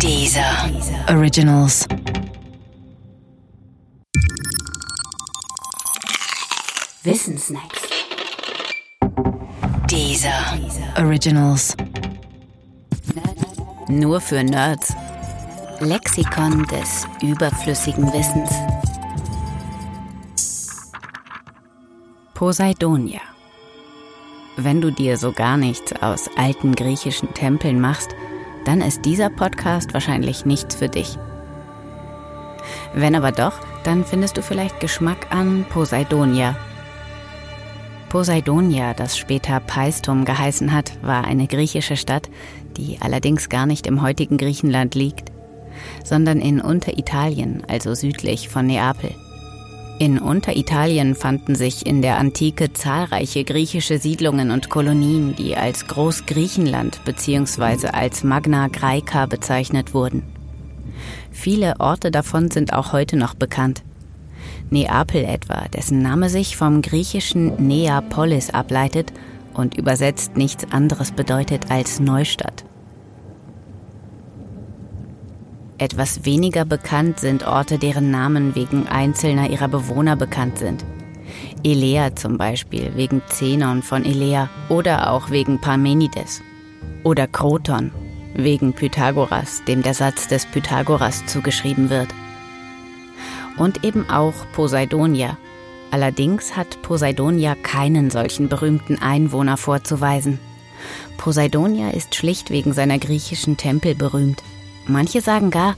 Dieser Originals. Wissensnacks. Dieser Originals. Nur für Nerds. Lexikon des überflüssigen Wissens. Poseidonia. Wenn du dir so gar nichts aus alten griechischen Tempeln machst, dann ist dieser Podcast wahrscheinlich nichts für dich. Wenn aber doch, dann findest du vielleicht Geschmack an Poseidonia. Poseidonia, das später Paestum geheißen hat, war eine griechische Stadt, die allerdings gar nicht im heutigen Griechenland liegt, sondern in Unteritalien, also südlich von Neapel. In Unteritalien fanden sich in der Antike zahlreiche griechische Siedlungen und Kolonien, die als Großgriechenland bzw. als Magna Graeca bezeichnet wurden. Viele Orte davon sind auch heute noch bekannt. Neapel etwa, dessen Name sich vom griechischen Neapolis ableitet und übersetzt nichts anderes bedeutet als Neustadt. Etwas weniger bekannt sind Orte, deren Namen wegen einzelner ihrer Bewohner bekannt sind. Elea zum Beispiel wegen Zenon von Elea oder auch wegen Parmenides. Oder Kroton wegen Pythagoras, dem der Satz des Pythagoras zugeschrieben wird. Und eben auch Poseidonia. Allerdings hat Poseidonia keinen solchen berühmten Einwohner vorzuweisen. Poseidonia ist schlicht wegen seiner griechischen Tempel berühmt. Manche sagen gar,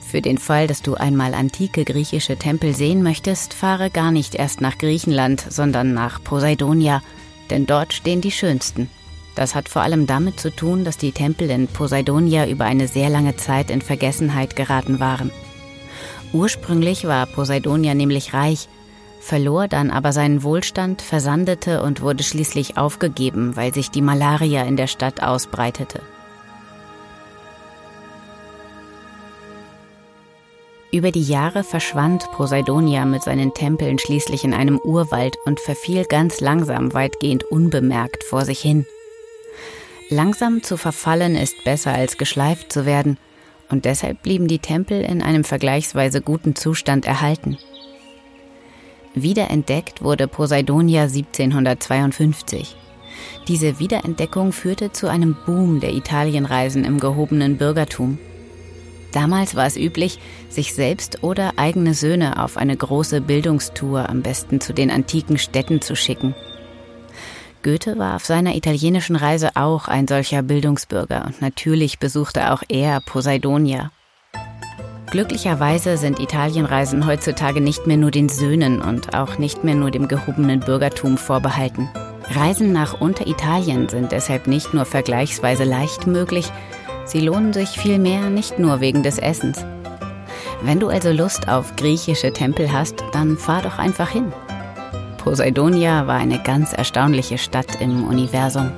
für den Fall, dass du einmal antike griechische Tempel sehen möchtest, fahre gar nicht erst nach Griechenland, sondern nach Poseidonia, denn dort stehen die schönsten. Das hat vor allem damit zu tun, dass die Tempel in Poseidonia über eine sehr lange Zeit in Vergessenheit geraten waren. Ursprünglich war Poseidonia nämlich reich, verlor dann aber seinen Wohlstand, versandete und wurde schließlich aufgegeben, weil sich die Malaria in der Stadt ausbreitete. Über die Jahre verschwand Poseidonia mit seinen Tempeln schließlich in einem Urwald und verfiel ganz langsam weitgehend unbemerkt vor sich hin. Langsam zu verfallen ist besser als geschleift zu werden, und deshalb blieben die Tempel in einem vergleichsweise guten Zustand erhalten. Wiederentdeckt wurde Poseidonia 1752. Diese Wiederentdeckung führte zu einem Boom der Italienreisen im gehobenen Bürgertum. Damals war es üblich, sich selbst oder eigene Söhne auf eine große Bildungstour am besten zu den antiken Städten zu schicken. Goethe war auf seiner italienischen Reise auch ein solcher Bildungsbürger und natürlich besuchte auch er Poseidonia. Glücklicherweise sind Italienreisen heutzutage nicht mehr nur den Söhnen und auch nicht mehr nur dem gehobenen Bürgertum vorbehalten. Reisen nach Unteritalien sind deshalb nicht nur vergleichsweise leicht möglich, Sie lohnen sich vielmehr nicht nur wegen des Essens. Wenn du also Lust auf griechische Tempel hast, dann fahr doch einfach hin. Poseidonia war eine ganz erstaunliche Stadt im Universum.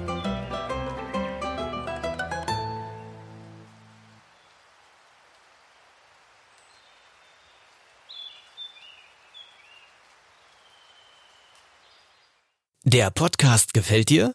Der Podcast gefällt dir?